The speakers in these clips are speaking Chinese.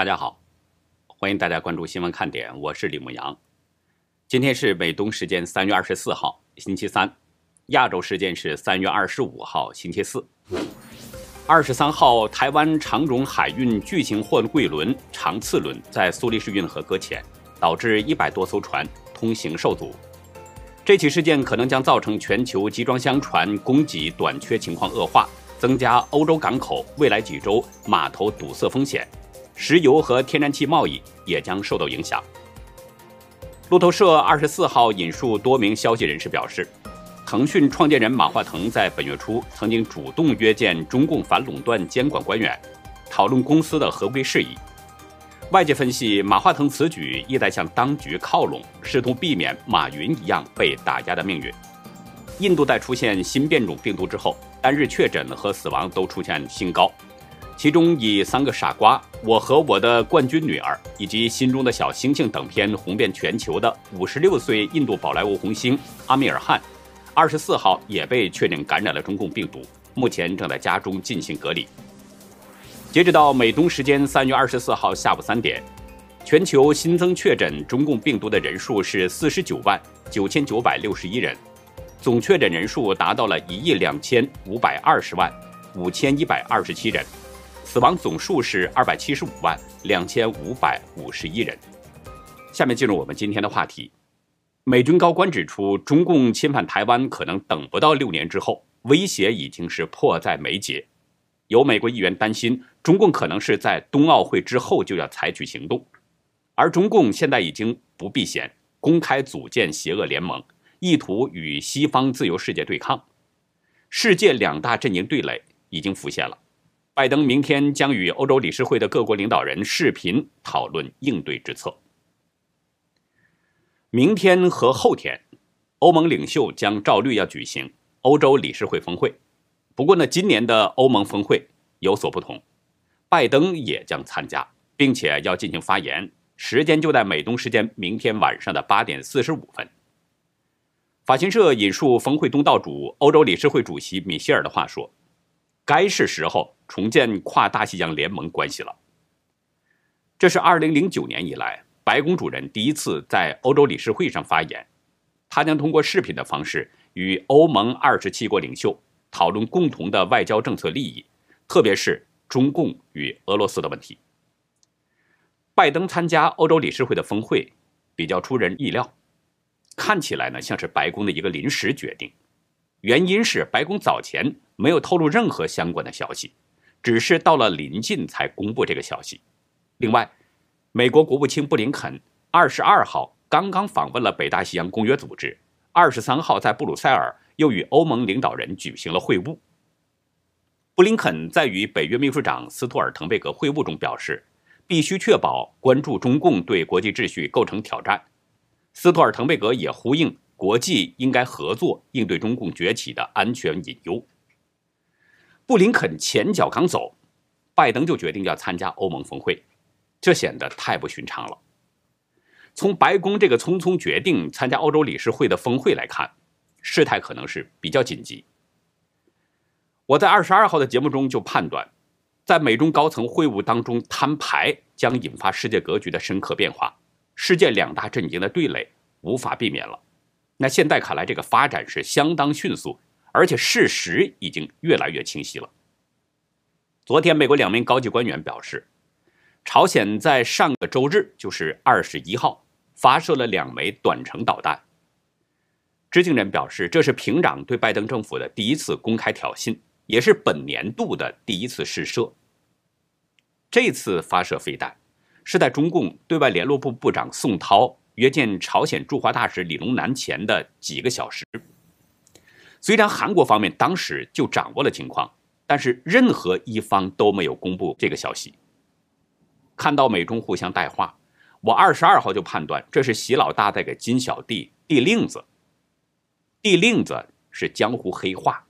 大家好，欢迎大家关注新闻看点，我是李牧阳。今天是美东时间三月二十四号，星期三；亚洲时间是三月二十五号，星期四。二十三号，台湾长荣海运巨型货柜轮长次轮在苏黎世运河搁浅，导致一百多艘船通行受阻。这起事件可能将造成全球集装箱船供给短缺情况恶化，增加欧洲港口未来几周码头堵塞风险。石油和天然气贸易也将受到影响。路透社二十四号引述多名消息人士表示，腾讯创建人马化腾在本月初曾经主动约见中共反垄断监管官员，讨论公司的合规事宜。外界分析，马化腾此举意在向当局靠拢，试图避免马云一样被打压的命运。印度在出现新变种病毒之后，单日确诊和死亡都出现新高。其中以《三个傻瓜》《我和我的冠军女儿》以及《心中的小星星》等片红遍全球的五十六岁印度宝莱坞红星阿米尔汗，二十四号也被确诊感染了中共病毒，目前正在家中进行隔离。截止到美东时间三月二十四号下午三点，全球新增确诊中共病毒的人数是四十九万九千九百六十一人，总确诊人数达到了一亿两千五百二十万五千一百二十七人。死亡总数是二百七十五万两千五百五十一人。下面进入我们今天的话题。美军高官指出，中共侵犯台湾可能等不到六年之后，威胁已经是迫在眉睫。有美国议员担心，中共可能是在冬奥会之后就要采取行动，而中共现在已经不避嫌，公开组建邪恶联盟，意图与西方自由世界对抗。世界两大阵营对垒已经浮现了。拜登明天将与欧洲理事会的各国领导人视频讨论应对之策。明天和后天，欧盟领袖将照例要举行欧洲理事会峰会。不过呢，今年的欧盟峰会有所不同，拜登也将参加，并且要进行发言，时间就在美东时间明天晚上的八点四十五分。法新社引述峰会东道主、欧洲理事会主席米歇尔的话说。该是时候重建跨大西洋联盟关系了。这是二零零九年以来白宫主任第一次在欧洲理事会上发言，他将通过视频的方式与欧盟二十七国领袖讨论共同的外交政策利益，特别是中共与俄罗斯的问题。拜登参加欧洲理事会的峰会比较出人意料，看起来呢像是白宫的一个临时决定。原因是白宫早前没有透露任何相关的消息，只是到了临近才公布这个消息。另外，美国国务卿布林肯二十二号刚刚访问了北大西洋公约组织，二十三号在布鲁塞尔又与欧盟领导人举行了会晤。布林肯在与北约秘书长斯托尔滕贝格会晤中表示，必须确保关注中共对国际秩序构成挑战。斯托尔滕贝格也呼应。国际应该合作应对中共崛起的安全隐忧。布林肯前脚刚走，拜登就决定要参加欧盟峰会，这显得太不寻常了。从白宫这个匆匆决定参加欧洲理事会的峰会来看，事态可能是比较紧急。我在二十二号的节目中就判断，在美中高层会晤当中摊牌将引发世界格局的深刻变化，世界两大阵营的对垒无法避免了。那现在看来，这个发展是相当迅速，而且事实已经越来越清晰了。昨天，美国两名高级官员表示，朝鲜在上个周日，就是二十一号，发射了两枚短程导弹。知情人表示，这是平壤对拜登政府的第一次公开挑衅，也是本年度的第一次试射。这次发射飞弹，是在中共对外联络部部长宋涛。约见朝鲜驻华大使李龙南前的几个小时，虽然韩国方面当时就掌握了情况，但是任何一方都没有公布这个消息。看到美中互相带话，我二十二号就判断这是习老大在给金小弟递令子。递令子是江湖黑话，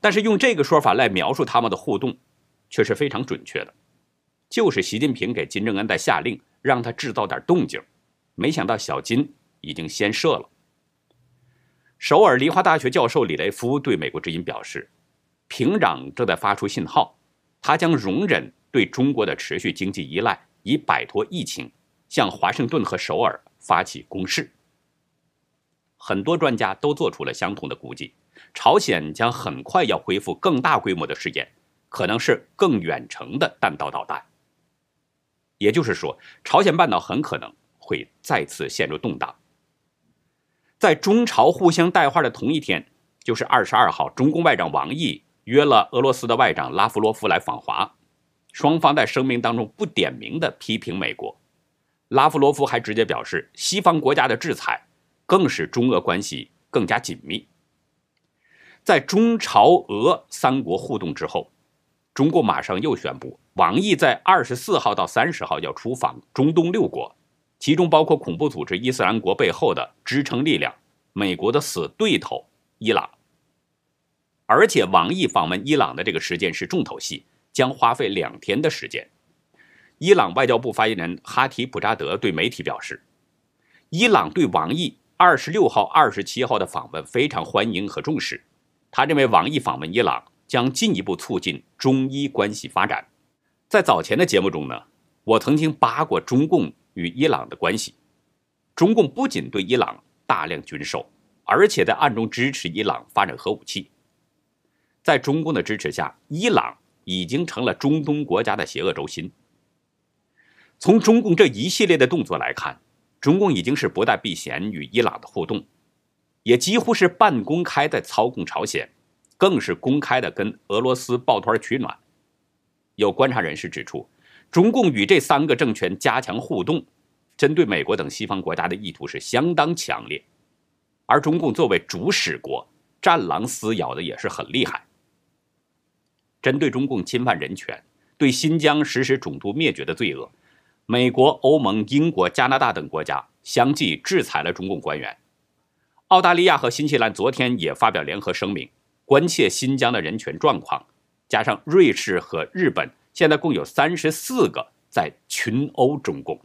但是用这个说法来描述他们的互动，却是非常准确的，就是习近平给金正恩在下令，让他制造点动静。没想到小金已经先射了。首尔梨花大学教授李雷夫对美国之音表示，平壤正在发出信号，他将容忍对中国的持续经济依赖，以摆脱疫情，向华盛顿和首尔发起攻势。很多专家都做出了相同的估计，朝鲜将很快要恢复更大规模的试验，可能是更远程的弹道导弹。也就是说，朝鲜半岛很可能会再次陷入动荡。在中朝互相带话的同一天，就是二十二号，中共外长王毅约了俄罗斯的外长拉夫罗夫来访华，双方在声明当中不点名的批评美国。拉夫罗夫还直接表示，西方国家的制裁更使中俄关系更加紧密。在中朝俄三国互动之后，中共马上又宣布，王毅在二十四号到三十号要出访中东六国。其中包括恐怖组织伊斯兰国背后的支撑力量——美国的死对头伊朗。而且，王毅访问伊朗的这个时间是重头戏，将花费两天的时间。伊朗外交部发言人哈提普扎德对媒体表示，伊朗对王毅二十六号、二十七号的访问非常欢迎和重视。他认为，王毅访问伊朗将进一步促进中伊关系发展。在早前的节目中呢，我曾经扒过中共。与伊朗的关系，中共不仅对伊朗大量军售，而且在暗中支持伊朗发展核武器。在中共的支持下，伊朗已经成了中东国家的邪恶轴心。从中共这一系列的动作来看，中共已经是不带避嫌与伊朗的互动，也几乎是半公开的操控朝鲜，更是公开的跟俄罗斯抱团取暖。有观察人士指出。中共与这三个政权加强互动，针对美国等西方国家的意图是相当强烈，而中共作为主使国，战狼撕咬的也是很厉害。针对中共侵犯人权、对新疆实施种族灭绝的罪恶，美国、欧盟、英国、加拿大等国家相继制裁了中共官员。澳大利亚和新西兰昨天也发表联合声明，关切新疆的人权状况，加上瑞士和日本。现在共有三十四个在群殴中共。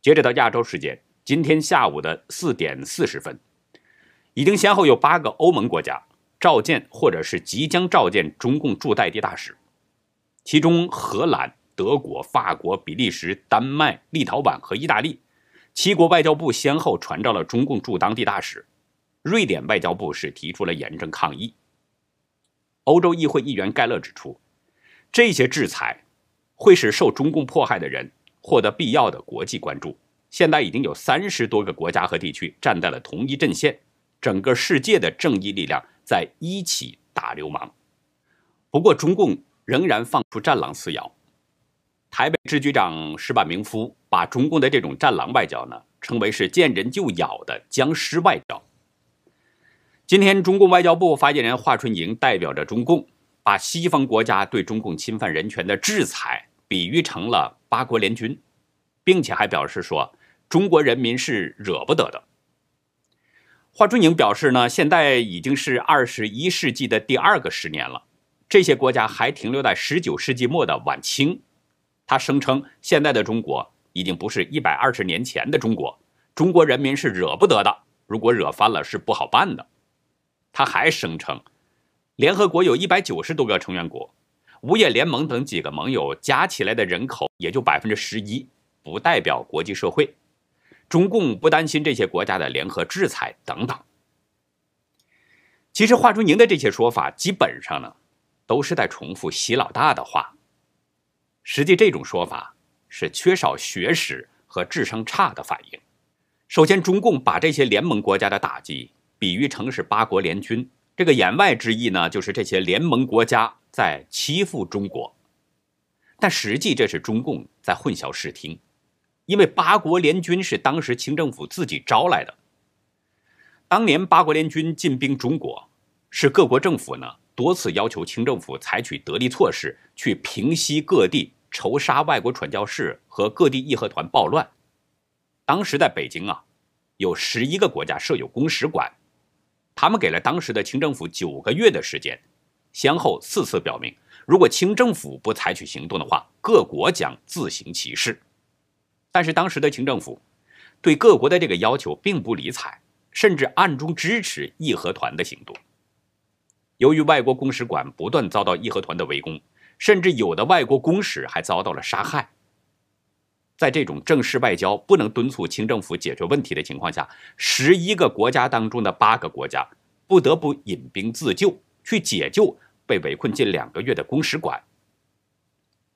截止到亚洲时间今天下午的四点四十分，已经先后有八个欧盟国家召见或者是即将召见中共驻代地大使，其中荷兰、德国、法国、比利时、丹麦、立陶宛和意大利七国外交部先后传召了中共驻当地大使，瑞典外交部是提出了严正抗议。欧洲议会议员盖勒指出。这些制裁会使受中共迫害的人获得必要的国际关注。现在已经有三十多个国家和地区站在了同一阵线，整个世界的正义力量在一起打流氓。不过，中共仍然放出战狼撕咬。台北支局长石板明夫把中共的这种战狼外交呢，称为是见人就咬的僵尸外交。今天，中共外交部发言人华春莹代表着中共。把西方国家对中共侵犯人权的制裁比喻成了八国联军，并且还表示说中国人民是惹不得的。华春莹表示呢，现在已经是二十一世纪的第二个十年了，这些国家还停留在十九世纪末的晚清。他声称，现在的中国已经不是一百二十年前的中国，中国人民是惹不得的，如果惹翻了是不好办的。他还声称。联合国有一百九十多个成员国，五眼联盟等几个盟友加起来的人口也就百分之十一，不代表国际社会。中共不担心这些国家的联合制裁等等。其实华春莹的这些说法，基本上呢，都是在重复习老大的话。实际这种说法是缺少学识和智商差的反应。首先，中共把这些联盟国家的打击比喻成是八国联军。这个言外之意呢，就是这些联盟国家在欺负中国，但实际这是中共在混淆视听，因为八国联军是当时清政府自己招来的。当年八国联军进兵中国，是各国政府呢多次要求清政府采取得力措施，去平息各地仇杀外国传教士和各地义和团暴乱。当时在北京啊，有十一个国家设有公使馆。他们给了当时的清政府九个月的时间，先后四次表明，如果清政府不采取行动的话，各国将自行其事。但是当时的清政府对各国的这个要求并不理睬，甚至暗中支持义和团的行动。由于外国公使馆不断遭到义和团的围攻，甚至有的外国公使还遭到了杀害，在这种正式外交不能敦促清政府解决问题的情况下，十一个国家当中的八个国家不得不引兵自救，去解救被围困近两个月的公使馆。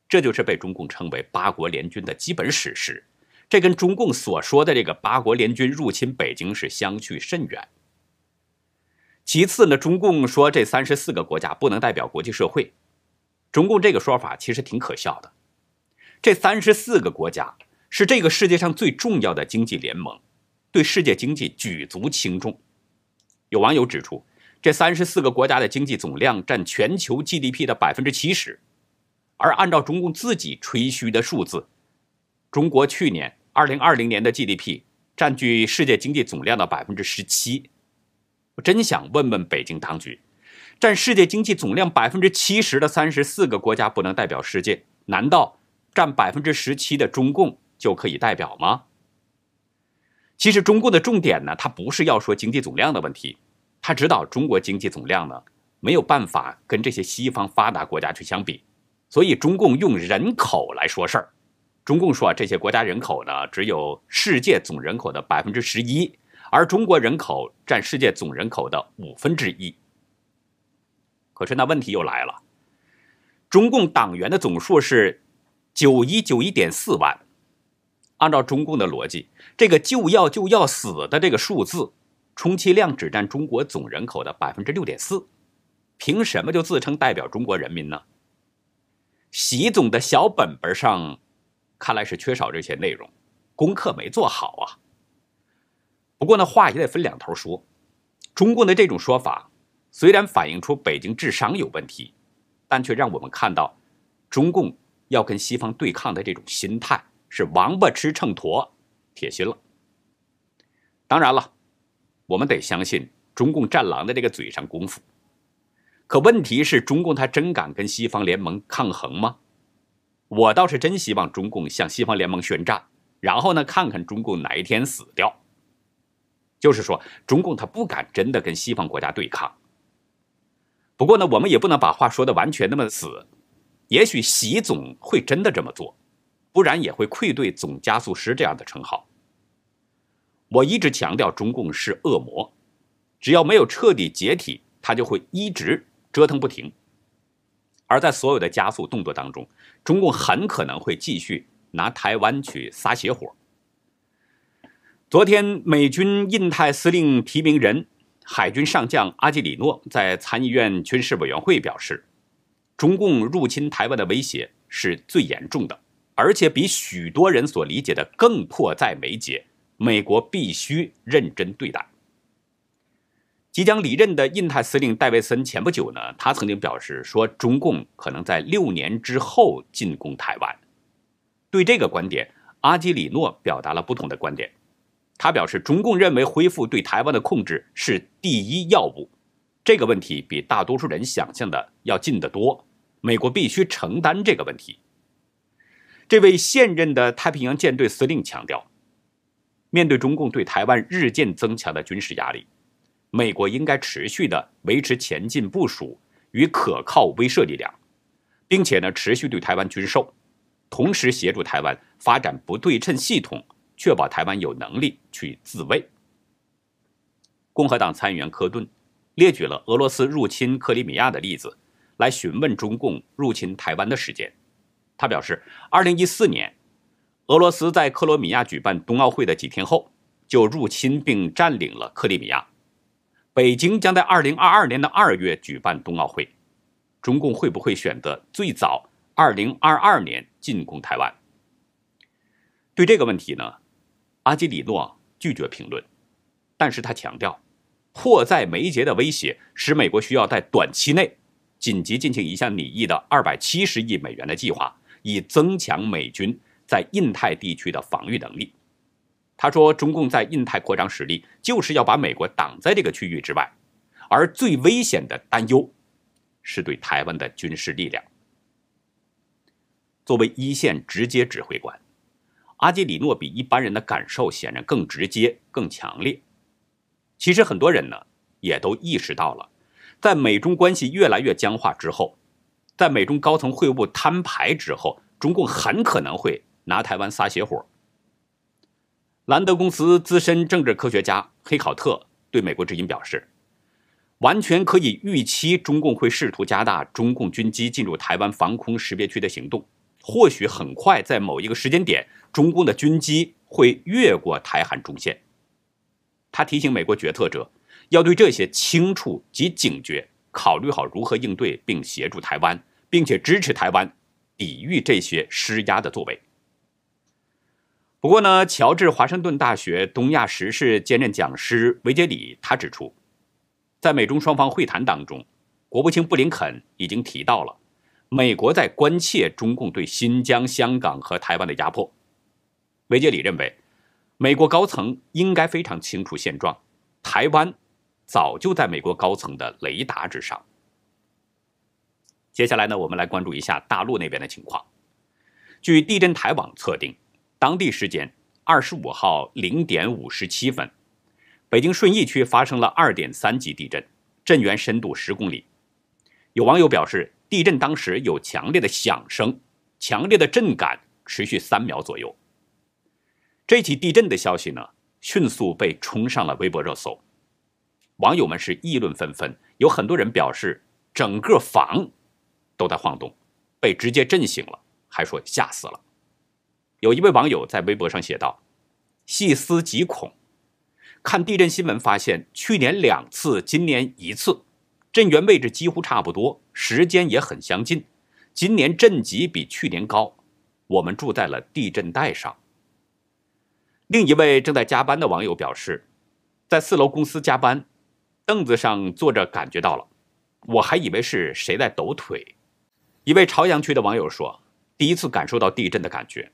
这就是被中共称为“八国联军”的基本史实。这跟中共所说的这个八国联军入侵北京是相去甚远。其次呢，中共说这三十四个国家不能代表国际社会，中共这个说法其实挺可笑的。这三十四个国家是这个世界上最重要的经济联盟，对世界经济举足轻重。有网友指出，这三十四个国家的经济总量占全球 GDP 的百分之七十，而按照中共自己吹嘘的数字，中国去年。二零二零年的 GDP 占据世界经济总量的百分之十七，我真想问问北京当局，占世界经济总量百分之七十的三十四个国家不能代表世界，难道占百分之十七的中共就可以代表吗？其实中共的重点呢，它不是要说经济总量的问题，他知道中国经济总量呢没有办法跟这些西方发达国家去相比，所以中共用人口来说事儿。中共说啊，这些国家人口呢，只有世界总人口的百分之十一，而中国人口占世界总人口的五分之一。可是那问题又来了，中共党员的总数是九一九一点四万，按照中共的逻辑，这个就要就要死的这个数字，充其量只占中国总人口的百分之六点四，凭什么就自称代表中国人民呢？习总的小本本上。看来是缺少这些内容，功课没做好啊。不过呢，话也得分两头说。中共的这种说法虽然反映出北京智商有问题，但却让我们看到中共要跟西方对抗的这种心态是王八吃秤砣，铁心了。当然了，我们得相信中共战狼的这个嘴上功夫。可问题是，中共他真敢跟西方联盟抗衡吗？我倒是真希望中共向西方联盟宣战，然后呢，看看中共哪一天死掉。就是说，中共他不敢真的跟西方国家对抗。不过呢，我们也不能把话说的完全那么死。也许习总会真的这么做，不然也会愧对总加速师这样的称号。我一直强调，中共是恶魔，只要没有彻底解体，他就会一直折腾不停。而在所有的加速动作当中，中共很可能会继续拿台湾去撒邪火。昨天，美军印太司令提名人海军上将阿基里诺在参议院军事委员会表示，中共入侵台湾的威胁是最严重的，而且比许多人所理解的更迫在眉睫，美国必须认真对待。即将离任的印太司令戴维森前不久呢，他曾经表示说，中共可能在六年之后进攻台湾。对这个观点，阿基里诺表达了不同的观点。他表示，中共认为恢复对台湾的控制是第一要务，这个问题比大多数人想象的要近得多。美国必须承担这个问题。这位现任的太平洋舰队司令强调，面对中共对台湾日渐增强的军事压力。美国应该持续的维持前进部署与可靠威慑力量，并且呢持续对台湾军售，同时协助台湾发展不对称系统，确保台湾有能力去自卫。共和党参议员科顿列举了俄罗斯入侵克里米亚的例子，来询问中共入侵台湾的时间。他表示，二零一四年，俄罗斯在克罗米亚举办冬奥会的几天后，就入侵并占领了克里米亚。北京将在二零二二年的二月举办冬奥会，中共会不会选择最早二零二二年进攻台湾？对这个问题呢，阿基里诺拒绝评论，但是他强调，迫在眉睫的威胁使美国需要在短期内紧急进行一项拟议的二百七十亿美元的计划，以增强美军在印太地区的防御能力。他说：“中共在印太扩张实力，就是要把美国挡在这个区域之外，而最危险的担忧是对台湾的军事力量。作为一线直接指挥官，阿基里诺比一般人的感受显然更直接、更强烈。其实很多人呢也都意识到了，在美中关系越来越僵化之后，在美中高层会晤摊牌之后，中共很可能会拿台湾撒邪火。兰德公司资深政治科学家黑考特对美国之音表示，完全可以预期中共会试图加大中共军机进入台湾防空识别区的行动，或许很快在某一个时间点，中共的军机会越过台海中线。他提醒美国决策者要对这些清楚及警觉，考虑好如何应对，并协助台湾，并且支持台湾抵御这些施压的作为。不过呢，乔治华盛顿大学东亚时事兼任讲师维杰里他指出，在美中双方会谈当中，国务卿布林肯已经提到了美国在关切中共对新疆、香港和台湾的压迫。维杰里认为。美国高层应该非常清楚现状，台湾早就在美国高层的雷达之上。接下来呢，我们来关注一下大陆那边的情况。据地震台网测定，当地时间二十五号零点五十七分，北京顺义区发生了二点三级地震，震源深度十公里。有网友表示，地震当时有强烈的响声，强烈的震感持续三秒左右。这起地震的消息呢，迅速被冲上了微博热搜，网友们是议论纷纷，有很多人表示整个房都在晃动，被直接震醒了，还说吓死了。有一位网友在微博上写道：“细思极恐，看地震新闻发现，去年两次，今年一次，震源位置几乎差不多，时间也很相近，今年震级比去年高，我们住在了地震带上。”另一位正在加班的网友表示，在四楼公司加班，凳子上坐着感觉到了，我还以为是谁在抖腿。一位朝阳区的网友说，第一次感受到地震的感觉，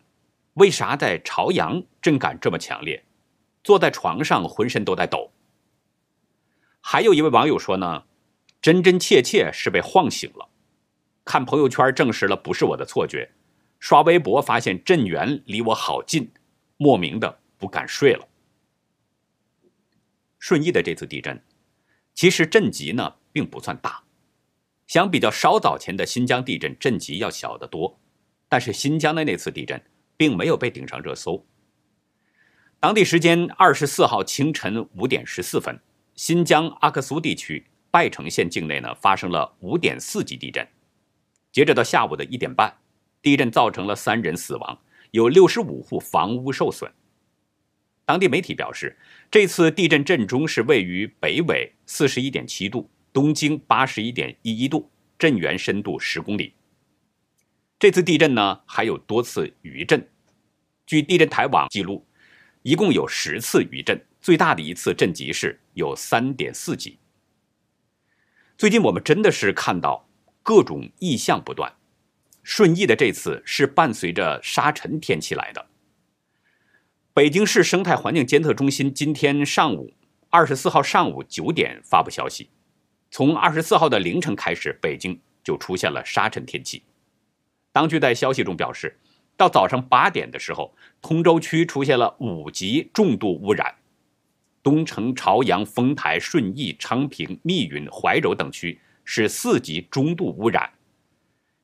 为啥在朝阳震感这么强烈？坐在床上浑身都在抖。还有一位网友说呢，真真切切是被晃醒了，看朋友圈证实了不是我的错觉，刷微博发现震源离我好近，莫名的。不敢睡了。顺义的这次地震，其实震级呢并不算大，相比较稍早前的新疆地震，震级要小得多。但是新疆的那次地震并没有被顶上热搜。当地时间二十四号清晨五点十四分，新疆阿克苏地区拜城县境内呢发生了五点四级地震。截止到下午的一点半，地震造成了三人死亡，有六十五户房屋受损。当地媒体表示，这次地震震中是位于北纬四十一点七度，东经八十一点一一度，震源深度十公里。这次地震呢，还有多次余震。据地震台网记录，一共有十次余震，最大的一次震级是有三点四级。最近我们真的是看到各种异象不断，顺义的这次是伴随着沙尘天气来的。北京市生态环境监测中心今天上午二十四号上午九点发布消息，从二十四号的凌晨开始，北京就出现了沙尘天气。当局在消息中表示，到早上八点的时候，通州区出现了五级重度污染，东城、朝阳、丰台、顺义、昌平、密云、怀柔等区是四级中度污染，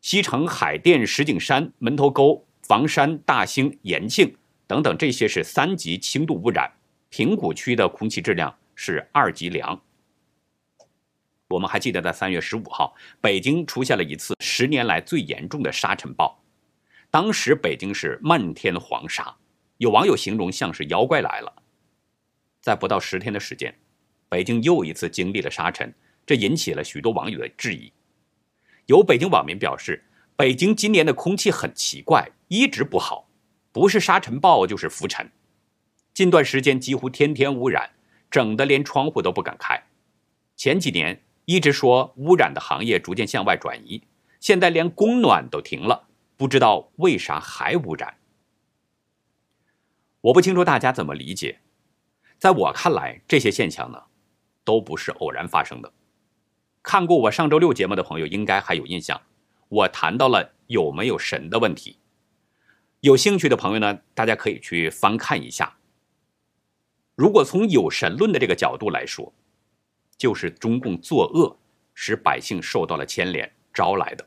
西城、海淀、石景山、门头沟、房山、大兴、延庆。等等，这些是三级轻度污染。平谷区的空气质量是二级良。我们还记得，在三月十五号，北京出现了一次十年来最严重的沙尘暴，当时北京是漫天黄沙，有网友形容像是妖怪来了。在不到十天的时间，北京又一次经历了沙尘，这引起了许多网友的质疑。有北京网民表示，北京今年的空气很奇怪，一直不好。不是沙尘暴就是浮尘，近段时间几乎天天污染，整的连窗户都不敢开。前几年一直说污染的行业逐渐向外转移，现在连供暖都停了，不知道为啥还污染。我不清楚大家怎么理解，在我看来，这些现象呢，都不是偶然发生的。看过我上周六节目的朋友应该还有印象，我谈到了有没有神的问题。有兴趣的朋友呢，大家可以去翻看一下。如果从有神论的这个角度来说，就是中共作恶，使百姓受到了牵连招来的。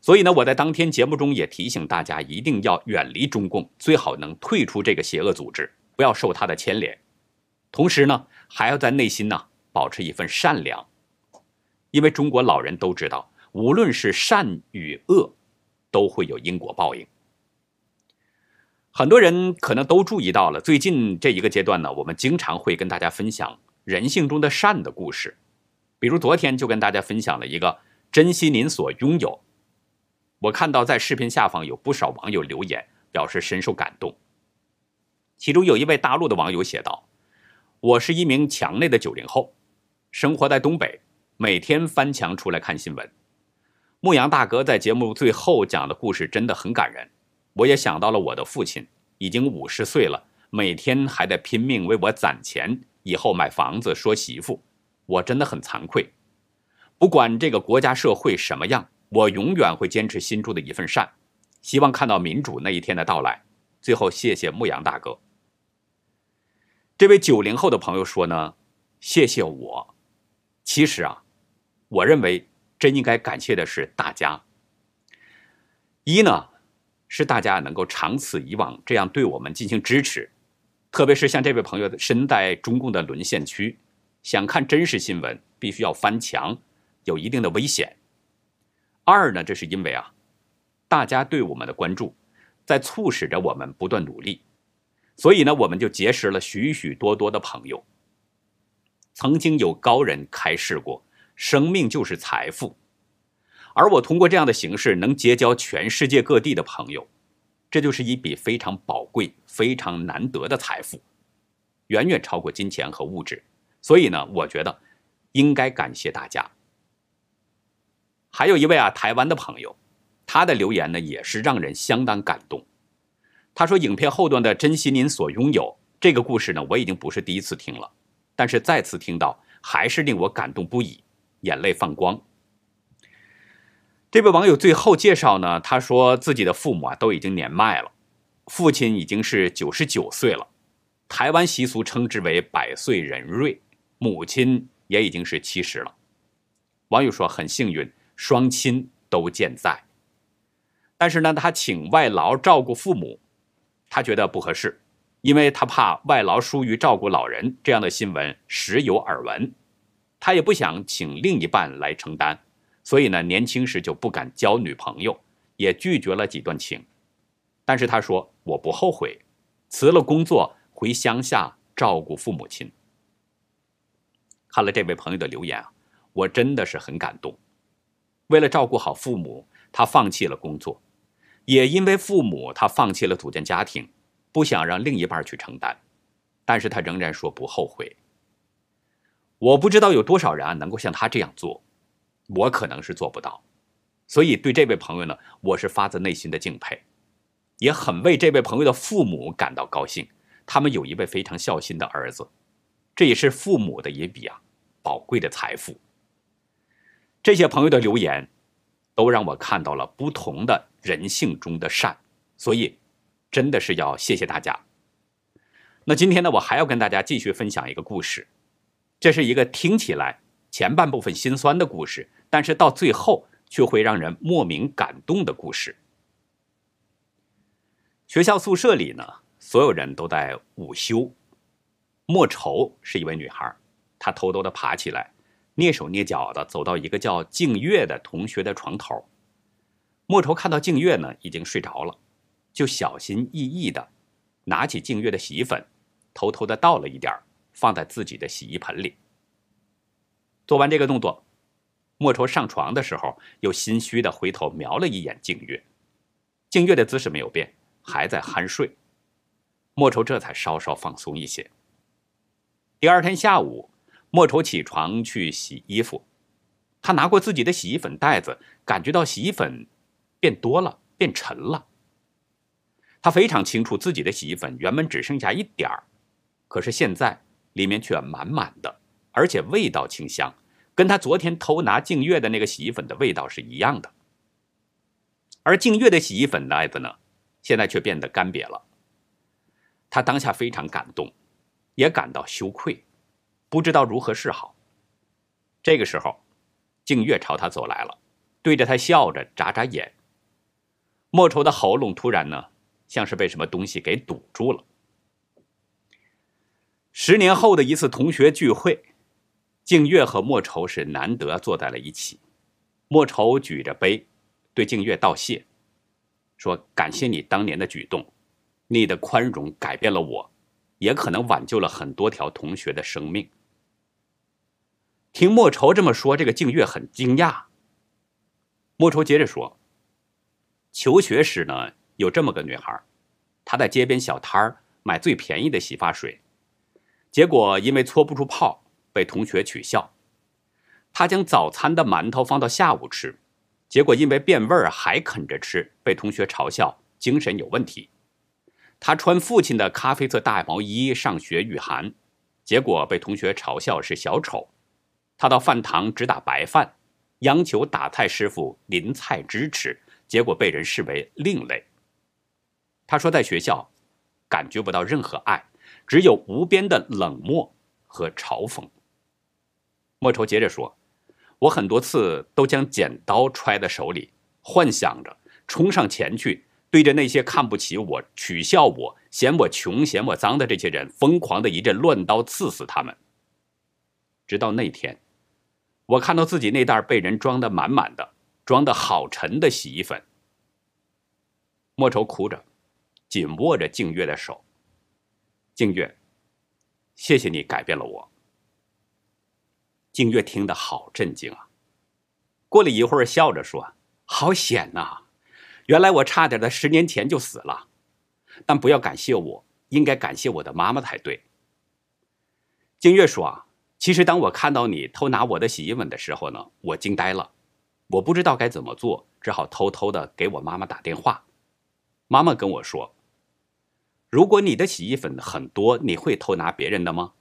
所以呢，我在当天节目中也提醒大家，一定要远离中共，最好能退出这个邪恶组织，不要受他的牵连。同时呢，还要在内心呢保持一份善良，因为中国老人都知道，无论是善与恶，都会有因果报应。很多人可能都注意到了，最近这一个阶段呢，我们经常会跟大家分享人性中的善的故事。比如昨天就跟大家分享了一个珍惜您所拥有。我看到在视频下方有不少网友留言，表示深受感动。其中有一位大陆的网友写道：“我是一名墙内的九零后，生活在东北，每天翻墙出来看新闻。牧羊大哥在节目最后讲的故事真的很感人。”我也想到了我的父亲，已经五十岁了，每天还在拼命为我攒钱，以后买房子、说媳妇。我真的很惭愧。不管这个国家社会什么样，我永远会坚持心中的一份善，希望看到民主那一天的到来。最后，谢谢牧羊大哥。这位九零后的朋友说呢，谢谢我。其实啊，我认为真应该感谢的是大家。一呢。是大家能够长此以往这样对我们进行支持，特别是像这位朋友身在中共的沦陷区，想看真实新闻必须要翻墙，有一定的危险。二呢，这是因为啊，大家对我们的关注，在促使着我们不断努力，所以呢，我们就结识了许许多多的朋友。曾经有高人开示过，生命就是财富。而我通过这样的形式能结交全世界各地的朋友，这就是一笔非常宝贵、非常难得的财富，远远超过金钱和物质。所以呢，我觉得应该感谢大家。还有一位啊，台湾的朋友，他的留言呢也是让人相当感动。他说：“影片后段的珍惜您所拥有这个故事呢，我已经不是第一次听了，但是再次听到还是令我感动不已，眼泪放光。”这位网友最后介绍呢，他说自己的父母啊都已经年迈了，父亲已经是九十九岁了，台湾习俗称之为百岁人瑞，母亲也已经是七十了。网友说很幸运，双亲都健在，但是呢，他请外劳照顾父母，他觉得不合适，因为他怕外劳疏于照顾老人这样的新闻时有耳闻，他也不想请另一半来承担。所以呢，年轻时就不敢交女朋友，也拒绝了几段情。但是他说：“我不后悔，辞了工作回乡下照顾父母亲。”看了这位朋友的留言啊，我真的是很感动。为了照顾好父母，他放弃了工作，也因为父母，他放弃了组建家庭，不想让另一半去承担。但是他仍然说不后悔。我不知道有多少人啊能够像他这样做。我可能是做不到，所以对这位朋友呢，我是发自内心的敬佩，也很为这位朋友的父母感到高兴。他们有一位非常孝心的儿子，这也是父母的一笔啊宝贵的财富。这些朋友的留言，都让我看到了不同的人性中的善，所以真的是要谢谢大家。那今天呢，我还要跟大家继续分享一个故事，这是一个听起来前半部分心酸的故事。但是到最后却会让人莫名感动的故事。学校宿舍里呢，所有人都在午休。莫愁是一位女孩，她偷偷的爬起来，蹑手蹑脚的走到一个叫静月的同学的床头。莫愁看到静月呢已经睡着了，就小心翼翼的拿起静月的洗衣粉，偷偷的倒了一点放在自己的洗衣盆里。做完这个动作。莫愁上床的时候，又心虚的回头瞄了一眼静月，静月的姿势没有变，还在酣睡。莫愁这才稍稍放松一些。第二天下午，莫愁起床去洗衣服，他拿过自己的洗衣粉袋子，感觉到洗衣粉变多了，变沉了。他非常清楚自己的洗衣粉原本只剩下一点儿，可是现在里面却满满的，而且味道清香。跟他昨天偷拿静月的那个洗衣粉的味道是一样的，而静月的洗衣粉袋子呢，现在却变得干瘪了。他当下非常感动，也感到羞愧，不知道如何是好。这个时候，静月朝他走来了，对着他笑着，眨眨眼。莫愁的喉咙突然呢，像是被什么东西给堵住了。十年后的一次同学聚会，静月和莫愁是难得坐在了一起。莫愁举着杯，对静月道谢，说：“感谢你当年的举动，你的宽容改变了我，也可能挽救了很多条同学的生命。”听莫愁这么说，这个静月很惊讶。莫愁接着说：“求学时呢，有这么个女孩，她在街边小摊儿买最便宜的洗发水。”结果因为搓不出泡，被同学取笑。他将早餐的馒头放到下午吃，结果因为变味儿还啃着吃，被同学嘲笑精神有问题。他穿父亲的咖啡色大毛衣上学御寒，结果被同学嘲笑是小丑。他到饭堂只打白饭，央求打菜师傅淋菜汁吃，结果被人视为另类。他说在学校感觉不到任何爱。只有无边的冷漠和嘲讽。莫愁接着说：“我很多次都将剪刀揣在手里，幻想着冲上前去，对着那些看不起我、取笑我、嫌我穷、嫌我脏的这些人，疯狂的一阵乱刀刺死他们。直到那天，我看到自己那袋被人装得满满的、装得好沉的洗衣粉。”莫愁哭着，紧握着静月的手。静月，谢谢你改变了我。静月听得好震惊啊！过了一会儿，笑着说：“好险呐！原来我差点在十年前就死了。但不要感谢我，应该感谢我的妈妈才对。”静月说：“啊，其实当我看到你偷拿我的洗衣粉的时候呢，我惊呆了，我不知道该怎么做，只好偷偷的给我妈妈打电话。妈妈跟我说。”如果你的洗衣粉很多，你会偷拿别人的吗？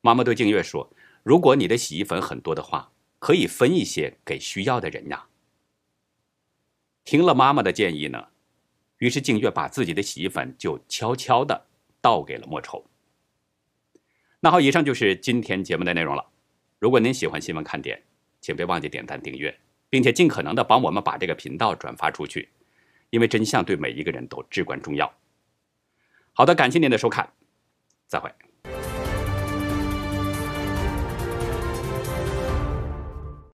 妈妈对静月说：“如果你的洗衣粉很多的话，可以分一些给需要的人呀。”听了妈妈的建议呢，于是静月把自己的洗衣粉就悄悄的倒给了莫愁。那好，以上就是今天节目的内容了。如果您喜欢新闻看点，请别忘记点赞订阅，并且尽可能的帮我们把这个频道转发出去，因为真相对每一个人都至关重要。好的，感谢您的收看，再会。